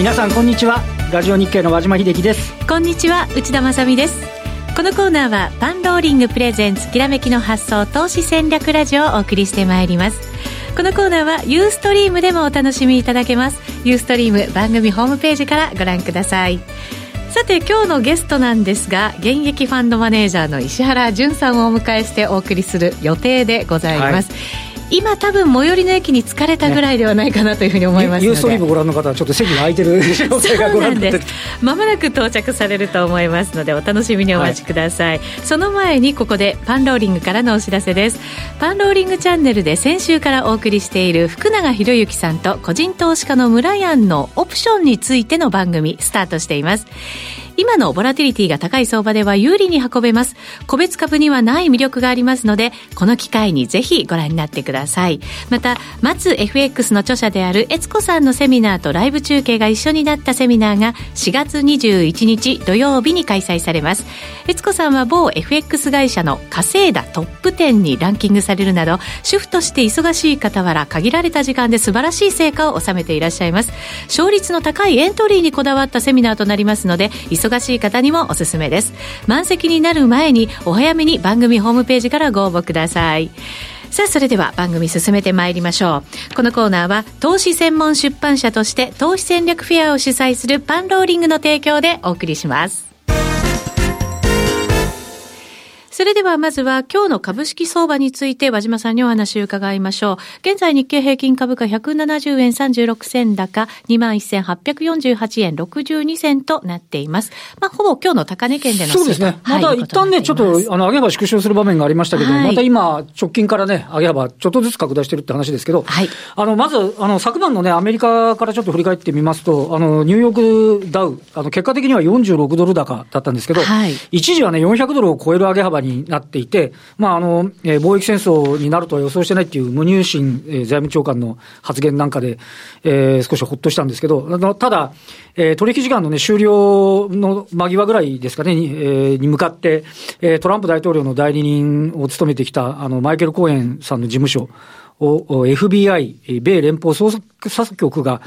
皆さんこんにちは。ラジオ日経の和島秀樹です。こんにちは内田まさです。このコーナーはパンローリングプレゼンツきらめきの発想投資戦略ラジオをお送りしてまいります。このコーナーはユーストリームでもお楽しみいただけます。ユーストリーム番組ホームページからご覧ください。さて今日のゲストなんですが現役ファンドマネージャーの石原淳さんをお迎えしてお送りする予定でございます、はい今多分最寄りの駅に疲れたぐらいではないかなというふうに思いますユーストリームご覧の方はちょっと席が空いてる状態がご覧でまもなく到着されると思いますのでお楽しみにお待ちください、はい、その前にここでパンローリングからのお知らせです。パンローリングチャンネルで先週からお送りしている福永博之さんと個人投資家の村ヤンのオプションについての番組スタートしています今のボラティリティが高い相場では有利に運べます。個別株にはない魅力がありますので、この機会にぜひご覧になってください。また、松 FX の著者である悦子さんのセミナーとライブ中継が一緒になったセミナーが4月21日土曜日に開催されます。悦子さんは某 FX 会社の稼いだトップ10にランキングされるなど、主婦として忙しい傍ら限られた時間で素晴らしい成果を収めていらっしゃいます。勝率の高いエントリーにこだわったセミナーとなりますので、忙しい方にもおすすめです満席になる前にお早めに番組ホームページからご応募くださいさあ、それでは番組進めてまいりましょう。このコーナーは、投資専門出版社として、投資戦略フェアを主催するパンローリングの提供でお送りします。それではまずは今日の株式相場について和島さんにお話を伺いましょう。現在日経平均株価170円36銭高21,848円62銭となっています。まあ、ほぼ今日の高値圏でのそうですね。また一旦ね、ちょっと、あの、上げ幅縮小する場面がありましたけど、はい、また今、直近からね、上げ幅ちょっとずつ拡大してるって話ですけど、はい、あの、まず、あの、昨晩のね、アメリカからちょっと振り返ってみますと、あの、ニューヨークダウ、あの、結果的には46ドル高だったんですけど、はい、一時はね、400ドルを超える上げ幅にになっていて、まああのえー、貿易戦争になるとは予想してないっていう無入信、えー、財務長官の発言なんかで、えー、少しほっとしたんですけど、ただ、えー、取引時間の、ね、終了の間際ぐらいですかね、に,、えー、に向かって、えー、トランプ大統領の代理人を務めてきたあのマイケル・コーエンさんの事務所を FBI、米連邦捜査局が、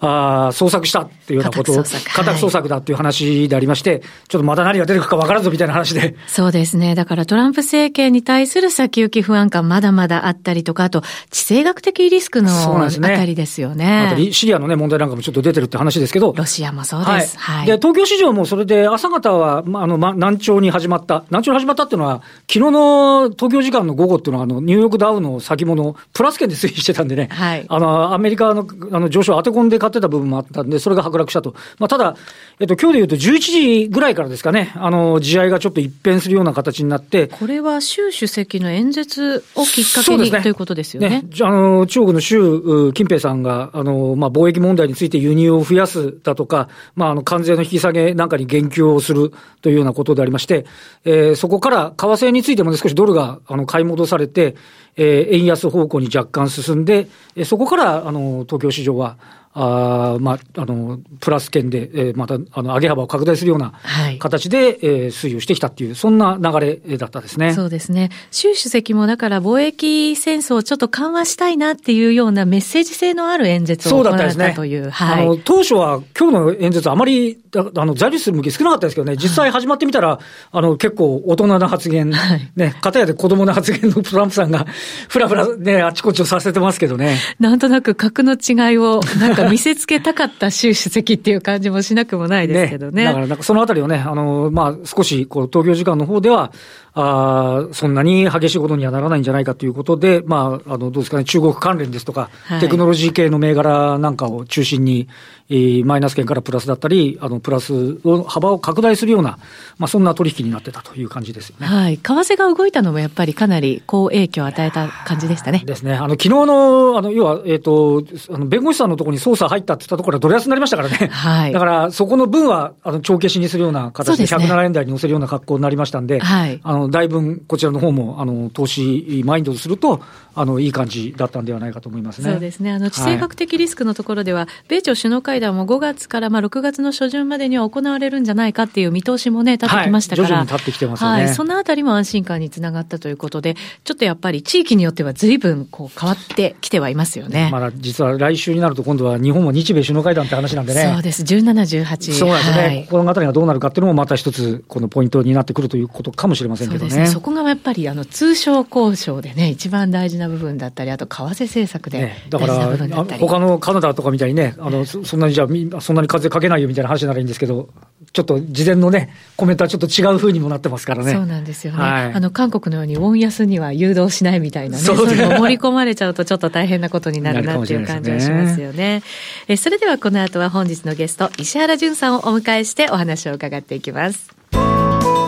あ捜索したっていうようなことを、家宅捜索だっていう話でありまして、ちょっとまだ何が出てくるか分からずみたいな話で。そうですね。だからトランプ政権に対する先行き不安感まだまだあったりとか、あと地政学的リスクのあたりですよね。あとシリアのね、問題なんかもちょっと出てるって話ですけど。ロシアもそうです。はい。で、東京市場もそれで朝方は、まあ、あの、ま、難聴に始まった。難聴に始まったっていうのは、昨日の東京時間の午後っていうのは、あの、ニューヨークダウの先物、プラス圏で推移してたんでね。はい。あの、アメリカの、あの、上昇当て込んで買ってた部分もあったんで、それが剥落したと。まあ、ただ、えっと、今日で言うと11時ぐらいからですかね、あの、試合がちょっと一変するような形になって。これは習主席の演説をきっかけに、ね、ということですよね。ねあの、中国の習近平さんが、あの、まあ、貿易問題について輸入を増やすだとか、まあ、あの、関税の引き下げなんかに言及をするというようなことでありまして、えー、そこから為替についても、ね、少しドルが、あの、買い戻されて、えー、円安方向に若干進んで、そこから、あの、東京市場は、あまあ、あの、プラス圏で、えー、また、あの、上げ幅を拡大するような形で、はい、えー、推移をしてきたっていう、そんな流れだったですね。そうですね。習主席もだから貿易戦争をちょっと緩和したいなっていうようなメッセージ性のある演説を行ったという。うね、はい。あの、当初は今日の演説あまり、あの、在留する向き少なかったですけどね、実際始まってみたら、はい、あの、結構大人な発言、はい、ね、片やで子供な発言のトランプさんが、ふらふらね、あちこちをさせてますけどね。なんとなく格の違いを、なんか見せつけたかった習主席っていう感じもしなくもないですけどね。ねだから、なんかそのあたりをね、あの、まあ、少し、こう、東京時間の方では、あそんなに激しいことにはならないんじゃないかということで、まあ、あの、どうですかね、中国関連ですとか、はい、テクノロジー系の銘柄なんかを中心に、えー、マイナス圏からプラスだったり、あの、プラスを、幅を拡大するような、まあ、そんな取引になってたという感じですよね。はい。為替が動いたのもやっぱりかなり好影響を与えた感じでしたね。ですね。あの、昨日の、あの、要は、えっ、ー、と、あの、弁護士さんのところに捜査入ったって言ったところはドル安になりましたからね。はい。だから、そこの分は、あの、帳消しにするような形で107円台に乗せるような格好になりましたんで、はい。あの、の、だいぶこちらの方も、あの、投資マインドとすると、あの、いい感じだったんではないかと思いますね。そうですね。あの、地政学的リスクのところでは、はい、米朝首脳会談も5月からまあ6月の初旬までには行われるんじゃないかっていう見通しもね、立ってきましたから。はい、徐々に立ってきてますよね。はい。そのあたりも安心感につながったということで、ちょっとやっぱり地域によっては随分こう変わってきてはいますよね。まだ実は来週になると今度は日本も日米首脳会談って話なんでね。そうです。17、18。そうですね。はい、この辺りがどうなるかっていうのもまた一つ、このポイントになってくるということかもしれませんけどね。そうですね。そこがやっぱり、あの、通商交渉でね、一番大事な部分だったり、あと為替政策で、ね、だから、他のカナダとかみたいにね、あの、そんなにじゃあ、そんなに風かけないよみたいな話ならいいんですけど、ちょっと事前のね、コメントはちょっと違うふうにもなってますからね。そうなんですよね。はい、あの、韓国のようにウォン安には誘導しないみたいなね、そういうの盛り込まれちゃうとちょっと大変なことになるなっていう感じがしますよね。ねえそれではこの後は本日のゲスト、石原淳さんをお迎えしてお話を伺っていきます。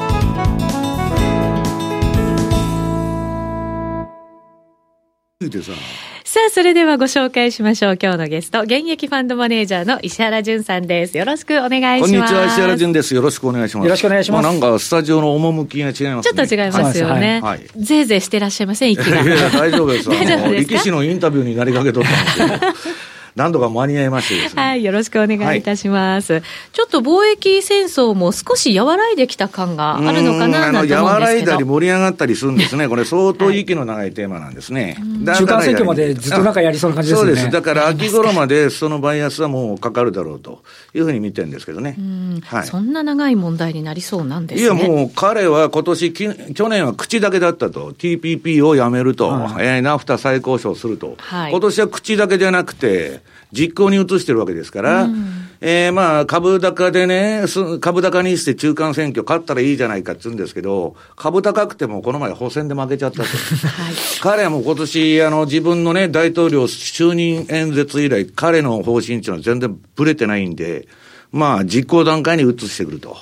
さあ、それではご紹介しましょう。今日のゲスト、現役ファンドマネージャーの石原淳さんです。よろしくお願いします。こんにちは、石原淳です。よろしくお願いします。よろしくお願いします。まあ、なんか、スタジオの趣が違います、ね、ちょっと違いますよね。はい。ぜいぜいしてらっしゃいません、息が。いや大丈夫です。大丈夫です。力士のインタビューになりかけとったんですよ。何度か間に合いましてですね。はい、よろしくお願いいたします。はい、ちょっと貿易戦争も少し和らいできた感があるのかななんて思うん和らいだり盛り上がったりするんですね。これ相当息の長いテーマなんですね。はい、中間選挙までずっとなんかやりそうな感じですね。そうです。だから秋頃までそのバイアスはもうかかるだろうというふうに見てるんですけどね。はい、そんな長い問題になりそうなんですね。いやもう彼は今年、去年は口だけだったと。TPP をやめると。はい、えー、ナフタ再交渉すると。はい、今年は口だけじゃなくて、実行に移してるわけですから、うん、えー、まあ、株高でね、株高にして中間選挙勝ったらいいじゃないかって言うんですけど、株高くてもこの前補選で負けちゃったと。はい、彼はもう今年、あの、自分のね、大統領就任演説以来、彼の方針っていうのは全然ぶれてないんで、まあ、実行段階に移してくると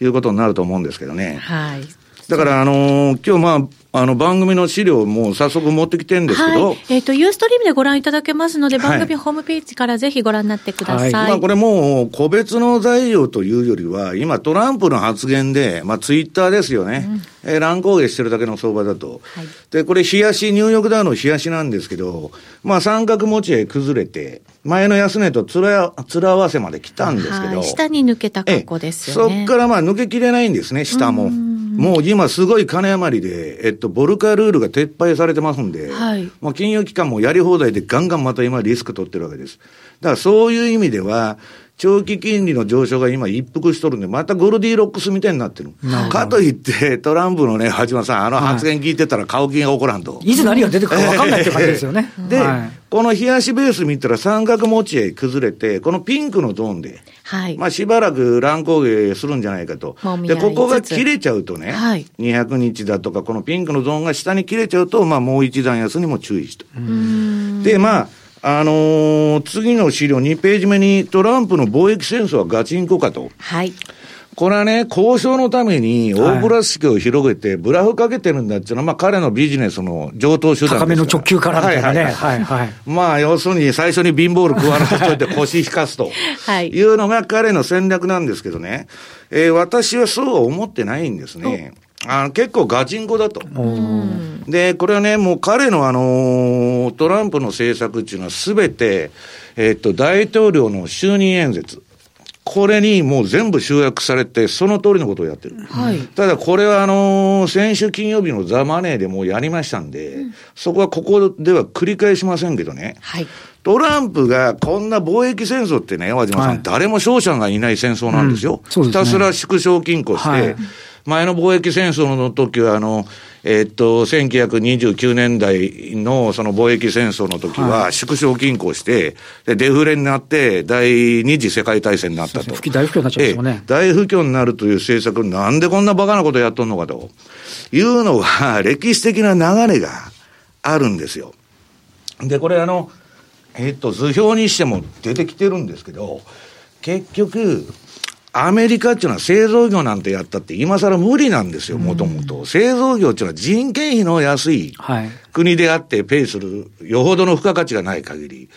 いうことになると思うんですけどね。はい。だから、あのー、今日まあ、あの、番組の資料も早速持ってきてるんですけど。はい、えっ、ー、と、ユーストリームでご覧いただけますので、番組ホームページからぜひご覧になってください。はい、まあ、これもう、個別の材料というよりは、今、トランプの発言で、まあ、ツイッターですよね。うん、えー、乱高下してるだけの相場だと。はい、で、これ、冷やし、ニューヨークダウの冷やしなんですけど、まあ、三角持ち合い崩れて、前の安値とつら、つら合わせまで来たんですけど。下に抜けた格好ですよね。そっからまあ、抜けきれないんですね、下も。もう今すごい金余りで、えっと、ボルカルールが撤廃されてますんで、はい、もう金融機関もやり放題でガンガンまた今リスク取ってるわけです。だからそういう意味では、長期金利の上昇が今一服しとるんで、またゴルディロックスみたいになってる。かといって、トランプのね、橋間さん、あの発言聞いてたら買う気が起こらんと。いつ何が出てくるか分かんないって感じですよね。で、はい、この冷やしベース見たら三角持ち合い崩れて、このピンクのゾーンで、はい、まあしばらく乱高下するんじゃないかと。で、ここが切れちゃうとね、はい、200日だとか、このピンクのゾーンが下に切れちゃうと、まあもう一段安にも注意しと。で、まあ、あのー、次の資料2ページ目にトランプの貿易戦争はガチンコかと。はい。これはね、交渉のために大プラス式を広げて、ブラフかけてるんだっていうのは、まあ彼のビジネスの上等手段高めの直球からみたいなね。はいはい。まあ要するに最初に貧乏ル食わなといて腰引かすと。はい。いうのが彼の戦略なんですけどね。えー、私はそうは思ってないんですね。あの結構ガチンコだと。で、これはね、もう彼のあの、トランプの政策っていうのはすべて、えっと、大統領の就任演説。これにもう全部集約されて、その通りのことをやってる。はい、ただ、これはあのー、先週金曜日のザ・マネーでもうやりましたんで、うん、そこはここでは繰り返しませんけどね。はい、トランプがこんな貿易戦争ってね、和島さん、はい、誰も勝者がいない戦争なんですよ。うん。すね、ひたすら縮小均衡して、前の貿易戦争の時は、あの、えー、っと、1929年代のその貿易戦争の時は、縮小均衡して、で、デフレになって、第二次世界大戦になったと。大不況になっちゃいますね、大不況になるという政策、なんでこんなバカなことやっとんのかと。いうのは、歴史的な流れがあるんですよ。で、これあの、えー、っと、図表にしても出てきてるんですけど、結局、アメリカっていうのは製造業なんてやったって今更無理なんですよ、もともと。製造業っていうのは人件費の安い国であってペイする、よほどの付加価値がない限り。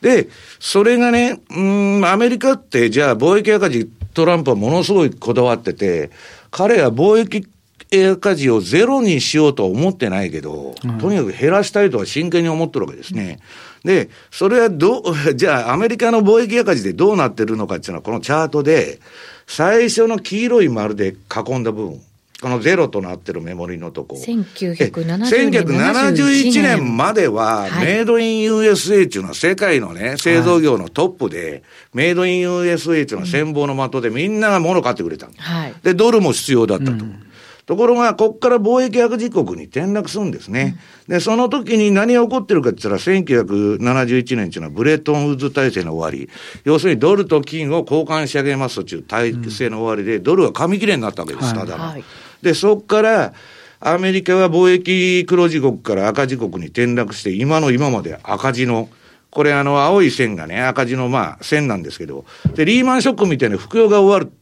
で、それがね、うん、アメリカってじゃあ貿易赤字トランプはものすごいこだわってて、彼は貿易赤字をゼロにしようとは思ってないけど、うん、とにかく減らしたいとは真剣に思ってるわけですね。で、それはどう、じゃあアメリカの貿易赤字でどうなってるのかっていうのはこのチャートで、最初の黄色い丸で囲んだ部分。このゼロとなってるメモリのとこ。1971年までは、メイドイン USA っていうのは世界のね、製造業のトップで、メイドイン USA っていうのは戦望の的でみんなが物買ってくれた。はい、で、ドルも必要だったと。うんところが、ここから貿易赤字国に転落するんですね。うん、で、その時に何が起こってるかって言ったら、1971年っていうのはブレトンウッズ体制の終わり。要するにドルと金を交換し上げますという体制の終わりで、ドルは紙切れになったわけです、ただの。はいで、そこから、アメリカは貿易黒字国から赤字国に転落して、今の今まで赤字の、これあの青い線がね、赤字のまあ線なんですけど、で、リーマンショックみたいな服用が終わる、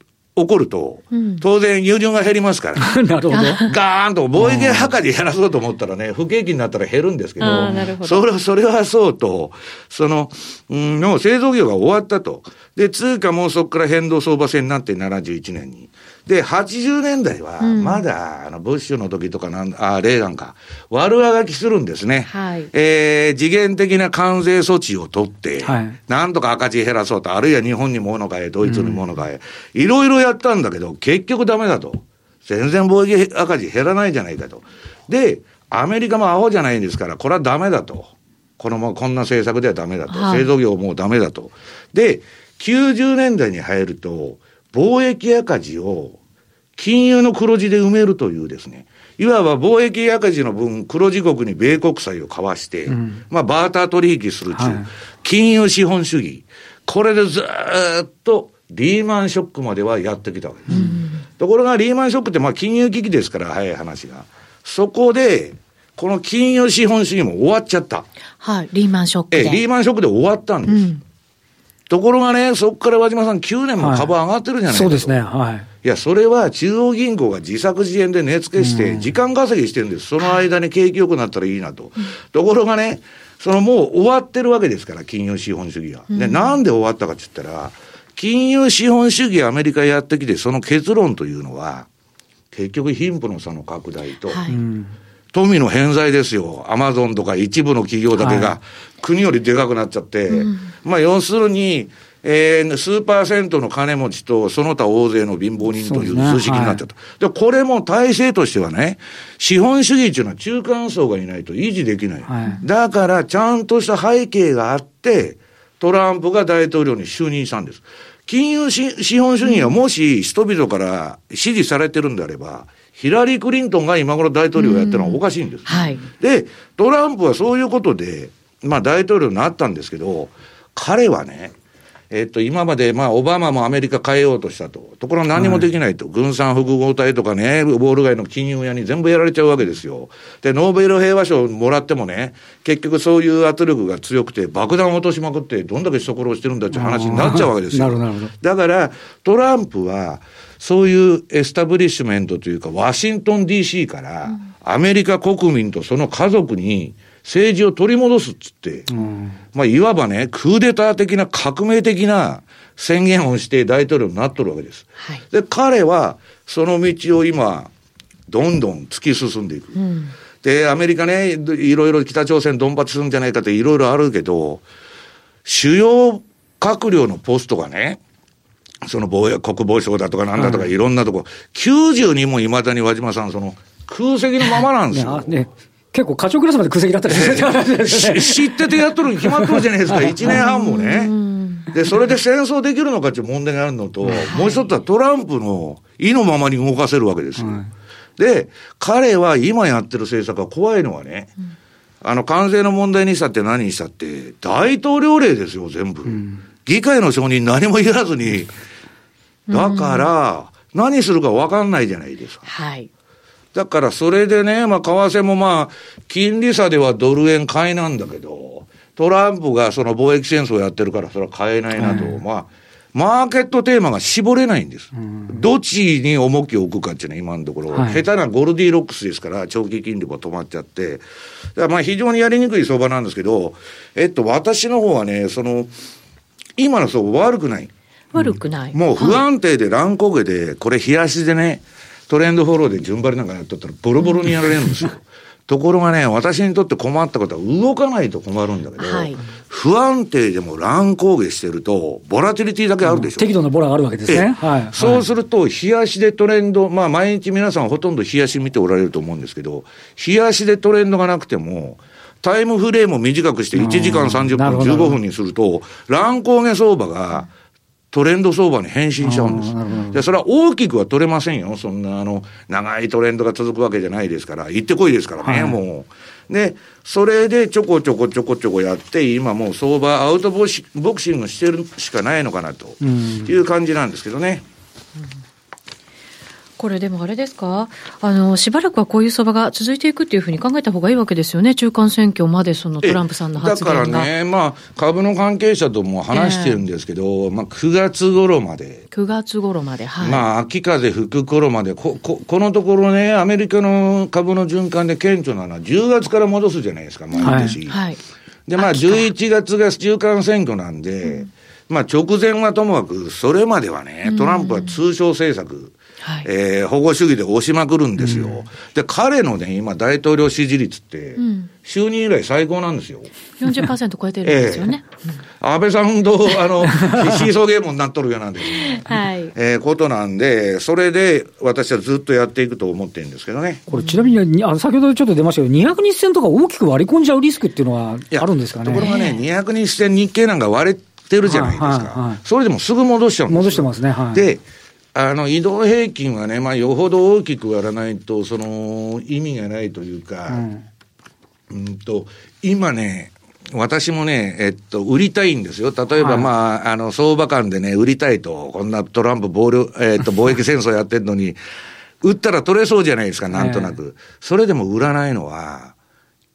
起こると、当然輸入が減りますから。なるほど。ガーンと貿易赤字減らそうと思ったらね、不景気になったら減るんですけど、どそれは、それはそうと、その、うん、の製造業が終わったと。で、通貨もそこから変動相場制になって71年に。で、80年代は、まだ、あの、ブッシュの時とかなん、あ、レーガンか、悪あがきするんですね。はい。えー、次元的な関税措置を取って、はい。なんとか赤字減らそうと、あるいは日本に物買え、ドイツに物買え、いろいろやったんだけど、結局ダメだと。全然貿易赤字減らないじゃないかと。で、アメリカもアホじゃないんですから、これはダメだと。この、こんな政策ではダメだと。はい、製造業もうダメだと。で、90年代に入ると、貿易赤字を金融の黒字で埋めるというですね、いわば貿易赤字の分、黒字国に米国債を交わして、うん、まあ、バーター取引するという、はい、金融資本主義。これでずっとリーマンショックまではやってきたわけです。うん、ところがリーマンショックってまあ金融危機ですから、早い話が。そこで、この金融資本主義も終わっちゃった。はい、リーマンショックで。えリーマンショックで終わったんです。うんところがね、そこから和島さん、9年も株上がってるじゃないですか、はい、そうですね、はい。いや、それは中央銀行が自作自演で値付けして、時間稼ぎしてるんです。その間に景気良くなったらいいなと。ところがね、そのもう終わってるわけですから、金融資本主義は。で、なんで終わったかって言ったら、金融資本主義アメリカやってきて、その結論というのは、結局貧富の差の拡大と、はい、富の偏在ですよ。アマゾンとか一部の企業だけが国よりでかくなっちゃって、はいまあ要するに、えー、数パーセントの金持ちとその他大勢の貧乏人という数式になっちゃった。で、ねはい、これも体制としてはね、資本主義っていうのは中間層がいないと維持できない。はい、だからちゃんとした背景があって、トランプが大統領に就任したんです。金融資本主義がもし人々から支持されてるんであれば、ヒラリー・クリントンが今頃大統領をやってるのはおかしいんです。はい、で、トランプはそういうことで、まあ大統領になったんですけど、彼はね、えっと、今まで、まあ、オバマもアメリカ変えようとしたと。ところが何もできないと。はい、軍産複合体とかね、ボール街の金融屋に全部やられちゃうわけですよ。で、ノーベル平和賞もらってもね、結局そういう圧力が強くて、爆弾を落としまくって、どんだけ人殺してるんだっていう話になっちゃうわけですよ。なるほど。だから、トランプは、そういうエスタブリッシュメントというか、ワシントン DC から、アメリカ国民とその家族に、政治を取り戻すっつって、うん、まあ、いわばね、クーデター的な革命的な宣言をして大統領になっとるわけです。はい、で、彼はその道を今、どんどん突き進んでいく。うん、で、アメリカね、いろいろ北朝鮮ドンパチするんじゃないかっていろいろあるけど、主要閣僚のポストがね、その防衛、国防省だとかなんだとかいろんなとこ、92もいまだに和島さん、その空席のままなんですよ。ね、結構課長クラスまで空席だったりする知っててやっとるに決まっとるじゃないですか、1年半もね。で、それで戦争できるのかっていう問題があるのと、もう一つはトランプの意のままに動かせるわけですよ。で、彼は今やってる政策が怖いのはね、あの、関税の問題にしたって何にしたって、大統領令ですよ、全部。議会の承認何も言わずに。だから、何するか分かんないじゃないですか。はい。だからそれでね、まあ、為替もまあ、金利差ではドル円買いなんだけど、トランプがその貿易戦争やってるから、それは買えないなと、まあ、マーケットテーマが絞れないんです。どっちに重きを置くかっていうのは今のところ、はい、下手なゴルディロックスですから、長期金利が止まっちゃって、まあ非常にやりにくい相場なんですけど、えっと、私の方はね、その、今の相場悪くない。悪くない。もう不安定で乱高下で、これ冷やしでね、トレンドフォローで順張りなんかやっとったらボロボロにやられるんですよ。ところがね、私にとって困ったことは動かないと困るんだけど、はい、不安定でも乱高下してると、ボラティリティだけあるでしょ。うん、適度なボラがあるわけですね。はい、そうすると、冷やしでトレンド、まあ毎日皆さんほとんど冷やし見ておられると思うんですけど、冷やしでトレンドがなくても、タイムフレームを短くして1時間30分、15分にすると、乱高下相場が、トレンド相場に変身しちゃうんです。で、それは大きくは取れませんよ。そんな、あの、長いトレンドが続くわけじゃないですから、行ってこいですからね、はい、もう。で、それでちょこちょこちょこちょこやって、今もう相場アウトボクシングしてるしかないのかなという感じなんですけどね。うんこれでもあれですか？あの、しばらくはこういう相場が続いていくっていうふうに考えた方がいいわけですよね。中間選挙までそのトランプさんの発言が。だからね、まあ、株の関係者とも話してるんですけど、えー、まあ、9月頃まで。9月頃まで、はい。まあ、秋風吹く頃まで、こ、こ、このところね、アメリカの株の循環で顕著なのは10月から戻すじゃないですか、毎年。はい。はい、で、まあ、11月が中間選挙なんで、うん、まあ、直前はともかく、それまではね、トランプは通商政策、はい、えー、保護主義で押しまくるんですよ。うん、で、彼のね、今、大統領支持率って、就任以来最高なんですよ。40%超えてるんですよね。えー、安倍さんと、あの、シーソーゲームになっとるようなんですね。はい。えー、ことなんで、それで私はずっとやっていくと思ってるんですけどね。これ、ちなみに、あの先ほどちょっと出ましたけど、200日線とか大きく割り込んじゃうリスクっていうのはあるんですかね？ところがね、200日線日経なんか割れてるじゃないですか。はいはいはい、それでもすぐ戻しちゃうんですよ。戻してますね。はい。で、あの、移動平均はね、まあ、よほど大きく割らないと、その、意味がないというか、うん、うんと、今ね、私もね、えっと、売りたいんですよ。例えば、はい、まあ、あの、相場間でね、売りたいと、こんなトランプ、暴力、えっと、貿易戦争やってんのに、売ったら取れそうじゃないですか、なんとなく。それでも売らないのは、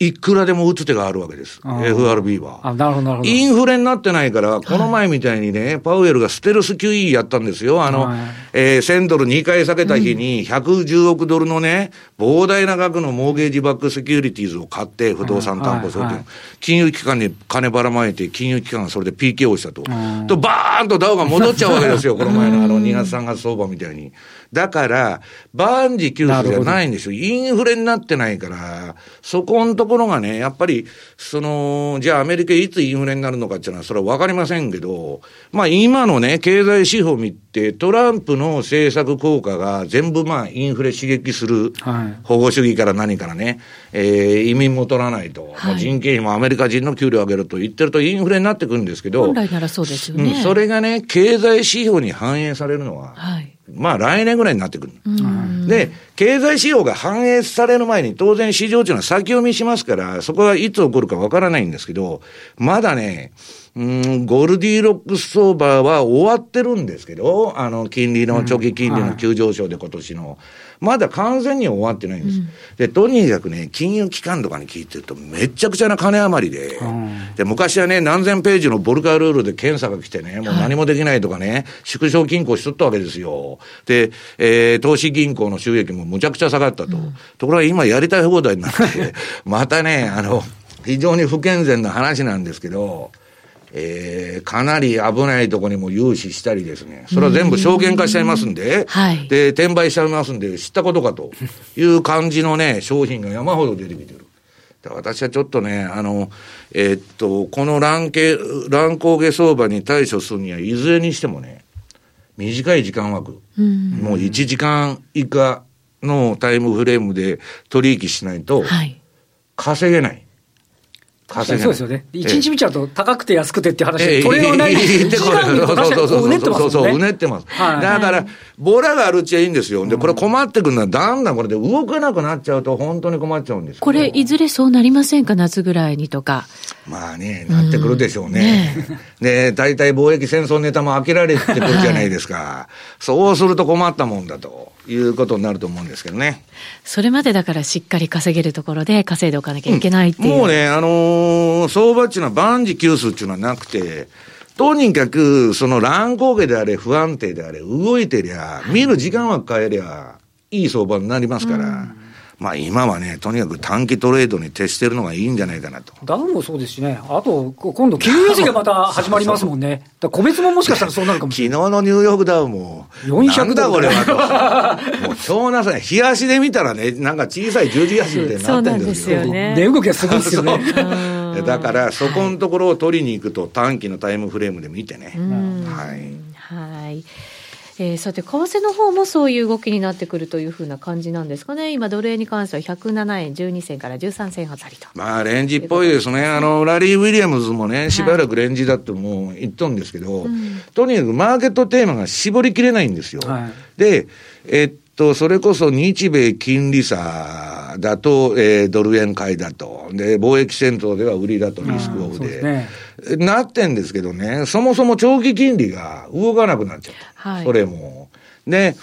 いくらでも打つ手があるわけです。FRB は。あ、なるほど、なるほど。インフレになってないから、この前みたいにね、はい、パウエルがステルス QE やったんですよ。あの、はい、えー、1000ドル2回下げた日に110億ドルのね、膨大な額のモーゲージバックセキュリティーズを買って、不動産担保証券、はいはい、金融機関に金ばらまいて、金融機関がそれで PK をしたと。と、バーンとダウが戻っちゃうわけですよ。この前のあの2月3月相場みたいに。だから、万事休すじゃないんですよ。インフレになってないから、そこのところがね、やっぱり、その、じゃあアメリカいつインフレになるのかっていうのは、それはわかりませんけど、まあ今のね、経済指標見て、トランプの政策効果が全部まあインフレ刺激する、保護主義から何からね、えー、移民も取らないと、はい、人件費もアメリカ人の給料上げると言ってるとインフレになってくるんですけど、本来ならそうですよね。うん、それがね、経済指標に反映されるのは、はい。まあ来年ぐらいになってくる。で、経済指標が反映される前に当然市場というのは先読みしますから、そこはいつ起こるかわからないんですけど、まだね、うん、ゴルディロックス相場は終わってるんですけど、あの、金利の、長期金利の急上昇で今年の。まだ完全に終わってないんです。うん、で、とにかくね、金融機関とかに聞いてると、めちゃくちゃな金余りで、うん、で、昔はね、何千ページのボルカールールで検査が来てね、もう何もできないとかね、はい、縮小金庫しとったわけですよ。で、えー、投資銀行の収益もむちゃくちゃ下がったと。うん、ところが今やりたい放題になって、またね、あの、非常に不健全な話なんですけど、えー、かなり危ないところにも融資したりですね、それは全部証券化しちゃいますんで、はい、で、転売しちゃいますんで、知ったことかと。いう感じのね、商品が山ほど出てきてる。私はちょっとね、あの、えー、っと、この乱系、乱高下相場に対処するには、いずれにしてもね、短い時間枠、うもう1時間以下のタイムフレームで取引しないと、稼げない。そうですよね。一日見ちゃうと高くて安くてって話で、トレーはない。そうそうそう。うねってますそう、うねってます。だから、ボラがあるっちゃいいんですよ。で、これ困ってくるのは、だんだんこれで動かなくなっちゃうと、本当に困っちゃうんですこれ、いずれそうなりませんか、夏ぐらいにとか。まあね、なってくるでしょうね。で、大体貿易戦争ネタも開けられてくるじゃないですか。そうすると困ったもんだということになると思うんですけどね。それまでだからしっかり稼げるところで稼いでおかなきゃいけないっていう。もうね、あのー、相場っていうのは万事休すっていうのはなくて、とにかく、その乱高下であれ、不安定であれ、動いてりゃ、見る時間は変えりゃ、いい相場になりますから、まあ今はね、とにかく短期トレードに徹してるのがいいんじゃないかなと。ダウンもそうですしね、あと、今度、金融政がまた始まりますもんね。個別ももしかしたらそうなるかもしれない。昨日のニューヨークダウンも、400だこれはと。もう超なさい。日足で見たらね、なんか小さい十字足みたいになってるんですよ。ね。値動きがすごいですよね。だから、そこのところを取りに行くと、短期のタイムフレームで見てね。はい。はい。えー、さて、為替の方もそういう動きになってくるというふうな感じなんですかね、今、ドル円に関しては107円12銭から13銭あたりと。まあ、レンジっぽいですね、あのラリー・ウィリアムズもね、しばらくレンジだってもう言っとんですけど、はい、とにかくマーケットテーマが絞りきれないんですよ。はい、で、えっと、それこそ日米金利差だと、えー、ドル円買いだと。で、貿易戦闘では売りだと、リスクオフで。ね、なってんですけどね、そもそも長期金利が動かなくなっちゃった。はい、それも。で、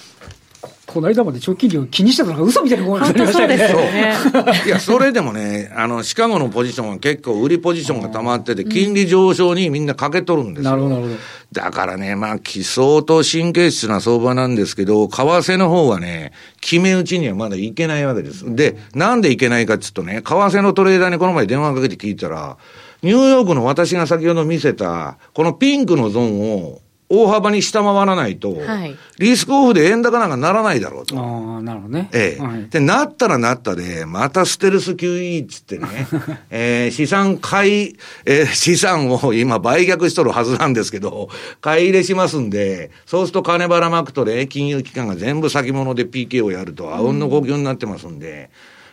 この間まで長期金利を気にしてたのが嘘みたいなものになりましたよね。いや、それでもね、あの、シカゴのポジションは結構売りポジションが溜まってて、金利上昇にみんなかけとるんですよ。なるほど、なるほど。だからね、まあ、基礎と神経質な相場なんですけど、為替の方はね、決め打ちにはまだいけないわけです。で、なんでいけないかって言うとね、為替のトレーダーにこの前電話かけて聞いたら、ニューヨークの私が先ほど見せた、このピンクのゾーンを大幅に下回らないと、はい、リスクオフで円高なんかならないだろうと。ああ、なるほどね。ええ、はい、で、なったらなったで、またステルス QE っつってね、えー、資産買い、えー、資産を今売却しとるはずなんですけど、買い入れしますんで、そうすると金ばらまくとね、金融機関が全部先物で PK をやると、あうんの呼吸になってますんで、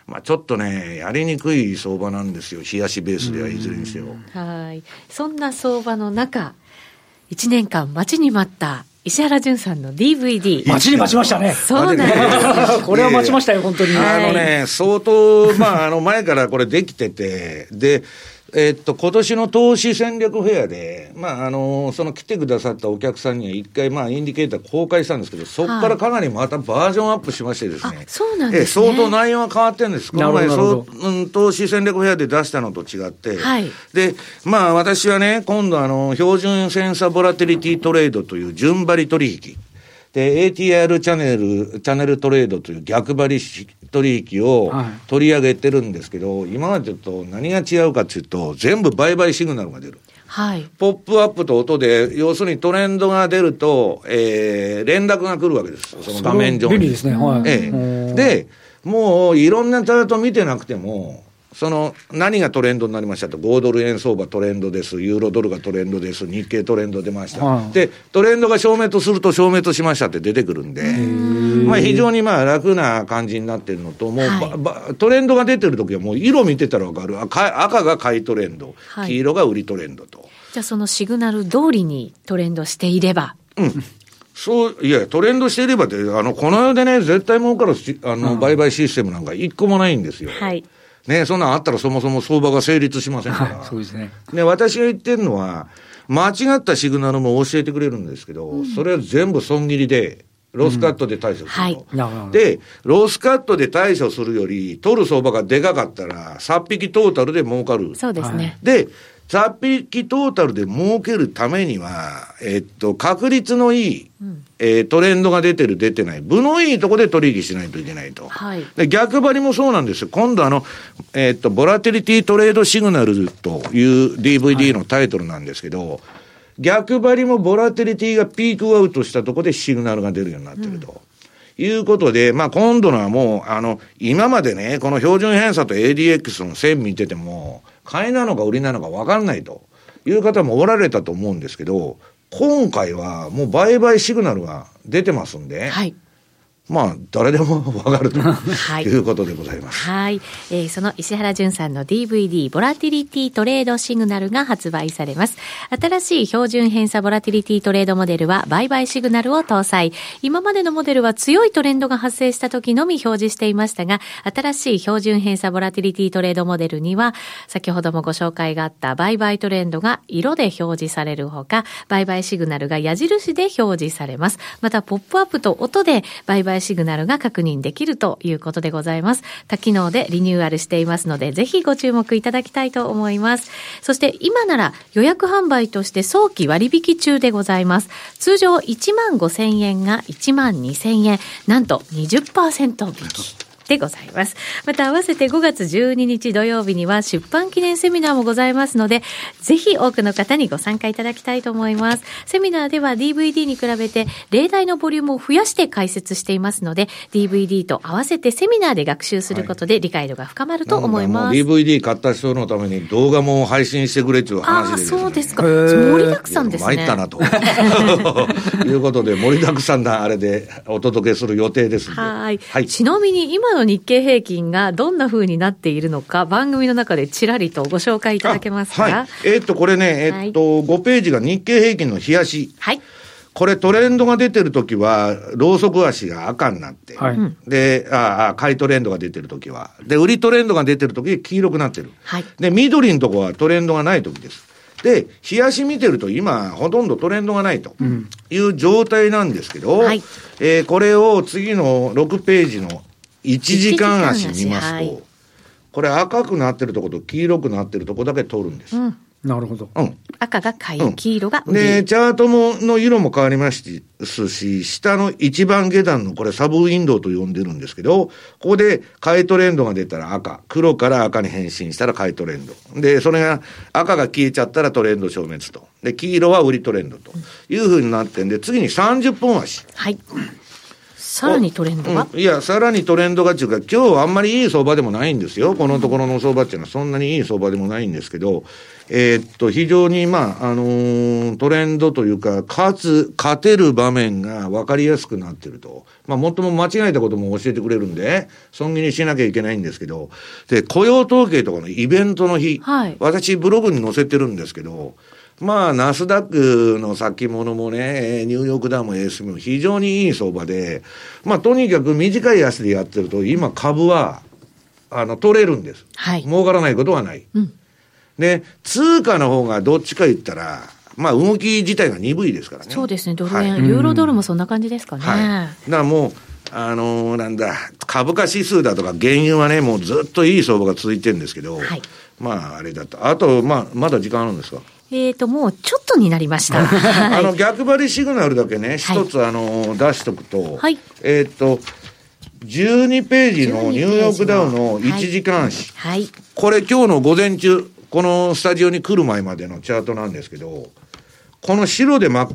まあ、ちょっとね、やりにくい相場なんですよ、冷やしベースではいずれにせよ。はい。そんな相場の中、1年間待ちに待った石原淳さんの DVD。待ちに待ちましたね。そうなんです。これは待ちましたよ、本当に。あのね、相当、まあ、あの、前からこれできてて、で、えっと、今年の投資戦略フェアで、まあ、あの、その来てくださったお客さんには一回、まあ、インディケーター公開したんですけど、そこからかなりまたバージョンアップしましてですね。そうなんですね。相当内容は変わってるんです。この前、そう、うん、投資戦略フェアで出したのと違って。はい。で、まあ、私はね、今度あの、標準センサボラテリティトレードという順張り取引。で、ATR チャンネル、チャンネルトレードという逆張り取引を取り上げてるんですけど、はい、今までと何が違うかっていうと、全部売買シグナルが出る。はい。ポップアップと音で、要するにトレンドが出ると、えー、連絡が来るわけです。その画面上に。便利ですね。はい。ええで、もういろんなチャート見てなくても、その何がトレンドになりましたと、5ドル円相場トレンドです、ユーロドルがトレンドです、日経トレンド出ました、はい、でトレンドが消滅すると消滅しましたって出てくるんで、まあ、非常にまあ楽な感じになってるのと、もう、はい、トレンドが出てるときは、もう色見てたら分かる、赤赤が買いトレンド、黄色が売りトレンドと。じゃあ、そのシグナル通りにトレンドしていれば。うん。そう、いや、トレンドしていればって、あの、この世でね、絶対儲かるあの、売買システムなんか一個もないんですよ。はい。ね、そんなんあったらそもそも相場が成立しませんから。そうですね。ね、私が言ってるのは、間違ったシグナルも教えてくれるんですけど、うん、それは全部損切りで、ロスカットで対処すると、うんはい、で、ロスカットで対処するより、取る相場がでかかったら、さっ引きトータルで儲かる。そうですね。で、雑引きトータルで儲けるためには、えっと、確率のいい、うん、えー、トレンドが出てる、出てない、部のいいところで取引しないといけないと。はい、で逆張りもそうなんですよ。今度あの、えー、っと、ボラテリティトレードシグナルという DVD のタイトルなんですけど、はい、逆張りもボラテリティがピークアウトしたところでシグナルが出るようになってると。うんいうことで、まあ今度のはもう、あの、今までね、この標準偏差と ADX の線見てても、買いなのか売りなのか分かんないという方もおられたと思うんですけど、今回はもう売買シグナルが出てますんで、はい、まあ、誰でも わかると、はい、いうことでございます。はい。えー、その石原淳さんの DVD、ボラティリティトレードシグナルが発売されます。新しい標準偏差ボラティリティトレードモデルは、売買シグナルを搭載。今までのモデルは強いトレンドが発生した時のみ表示していましたが、新しい標準偏差ボラティリティトレードモデルには、先ほどもご紹介があった売買トレンドが色で表示されるほか、売買シグナルが矢印で表示されます。また、ポップアップと音で売買シグナルが確認できるということでございます。多機能でリニューアルしていますので、ぜひご注目いただきたいと思います。そして今なら予約販売として早期割引中でございます。通常1万5千円が1万2千円、なんと20%引き。でございます。また合わせて5月12日土曜日には出版記念セミナーもございますので、ぜひ多くの方にご参加いただきたいと思います。セミナーでは DVD に比べて例題のボリュームを増やして解説していますので、DVD と合わせてセミナーで学習することで理解度が深まると思います。はい、DVD 買った人のために動画も配信してくれっていう話で、ね、あそうですか。盛りだくさんですね。参ったなと。いうことで、盛りだくさんなあれでお届けする予定ですはい。はい。ちなみに今の日経平均がどんな風になっているのか、番組の中でちらりとご紹介いただけますか？はい。えー、っと、これね、えー、っと、5ページが日経平均の冷やし。はい。これトレンドが出てるときは、ローソク足が赤になって、はい、で、ああ、買いトレンドが出てるときは、で、売りトレンドが出てるとき黄色くなってる。はい、で、緑のとこはトレンドがないときです。で、冷やし見てると今、ほとんどトレンドがないという状態なんですけど、はい、えー、これを次の6ページの1時間足見ますと、はい、これ赤くなってるとこと黄色くなってるとこだけ取るんです。うんなるほど。うん。赤が買い、うん、黄色が売り。で、チャートも、の色も変わりますし、下の一番下段のこれサブウィンドウと呼んでるんですけど、ここで買いトレンドが出たら赤、黒から赤に変身したら買いトレンド。で、それが赤が消えちゃったらトレンド消滅と。で、黄色は売りトレンドというふうになってんで、次に30分足。はい。さらにトレンドが、うん、いや、さらにトレンドがっていうか、今日あんまりいい相場でもないんですよ。このところの相場っていうのはそんなにいい相場でもないんですけど、えー、っと、非常に、まあ、あのー、トレンドというか、勝つ、勝てる場面が分かりやすくなってると。まあ、もっとも間違えたことも教えてくれるんで、損切りしなきゃいけないんですけど、で、雇用統計とかのイベントの日、はい、私、ブログに載せてるんですけど、まあ、ナスダックの先物もね、ニューヨークダウも AS も非常にいい相場で、まあ、とにかく短い足でやってると、今株は、あの、取れるんです。はい。儲からないことはない。うんで、通貨の方がどっちか言ったら、まあ動き自体が鈍いですからね。そうですね、ドル円、はい、ユーロドルもそんな感じですかね。はい、だからもう、あのー、なんだ、株価指数だとか原油はね、もうずっといい相場が続いてるんですけど、はい、まああれだと。あと、まあ、まだ時間あるんですか？えっ、ー、と、もうちょっとになりました。あの、逆張りシグナルだけね、一つ、あの、出しとくと、はい、えっ、ー、と、12ページのニューヨークダウの1時間足。はい。これ今日の午前中、このスタジオに来る前までのチャートなんですけど、この白で、ま、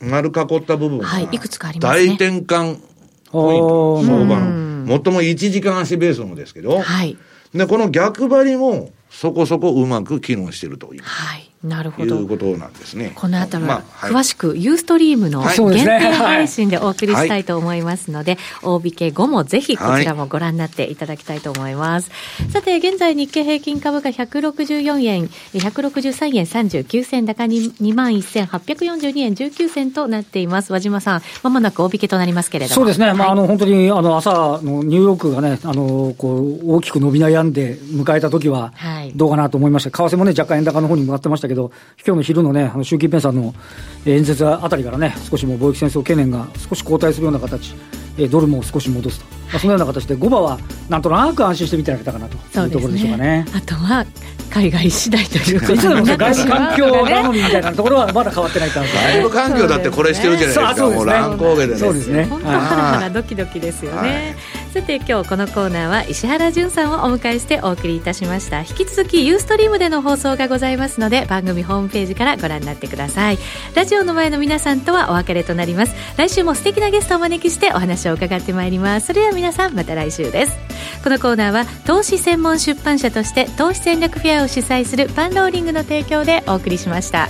丸囲った部分は、はい、いくつかありますね。大転換ポイント、相場の。もっとも1時間足ベースのですけど、はい。で、この逆張りもそこそこうまく機能してるという。はい。なるほど。いうことなんですね。この後は、まあ、詳しくユーストリームの限定配信でお送りしたいと思いますので、大引け後もぜひこちらもご覧になっていただきたいと思います。はい、さて、現在日経平均株価164円、163円39銭高に21,842円19銭となっています。和島さん、まもなく大引けとなりますけれども。そうですね。まあ、あの、本当に、あの、朝のニューヨークがね、あの、こう、大きく伸び悩んで迎えた時は、どうかなと思いました。為替もね、若干円高の方に向かってましたけど、今日の昼のね、あの習近平さんの演説あたりからね、少しもう貿易戦争懸念が少し後退するような形、えドルも少し戻すと、まあ、そのような形で、5番はなんとなく安心して見てられたかなというところでしょうかね。あとは海外次第というか、いつでも外部環境頼みみたいなところはまだ変わってない感じ外部環境だってこれしてるじゃないですか、もう乱高下でね。そうですね。本当ハラハラドキドキですよね。さて今日このコーナーは石原潤さんをお迎えしてお送りいたしました。引き続きユーストリームでの放送がございますので番組ホームページからご覧になってください。ラジオの前の皆さんとはお別れとなります。来週も素敵なゲストをお招きしてお話を伺ってまいります。それでは皆さんまた来週です。このコーナーは投資専門出版社として投資戦略フェアを主催するパンローリングの提供でお送りしました。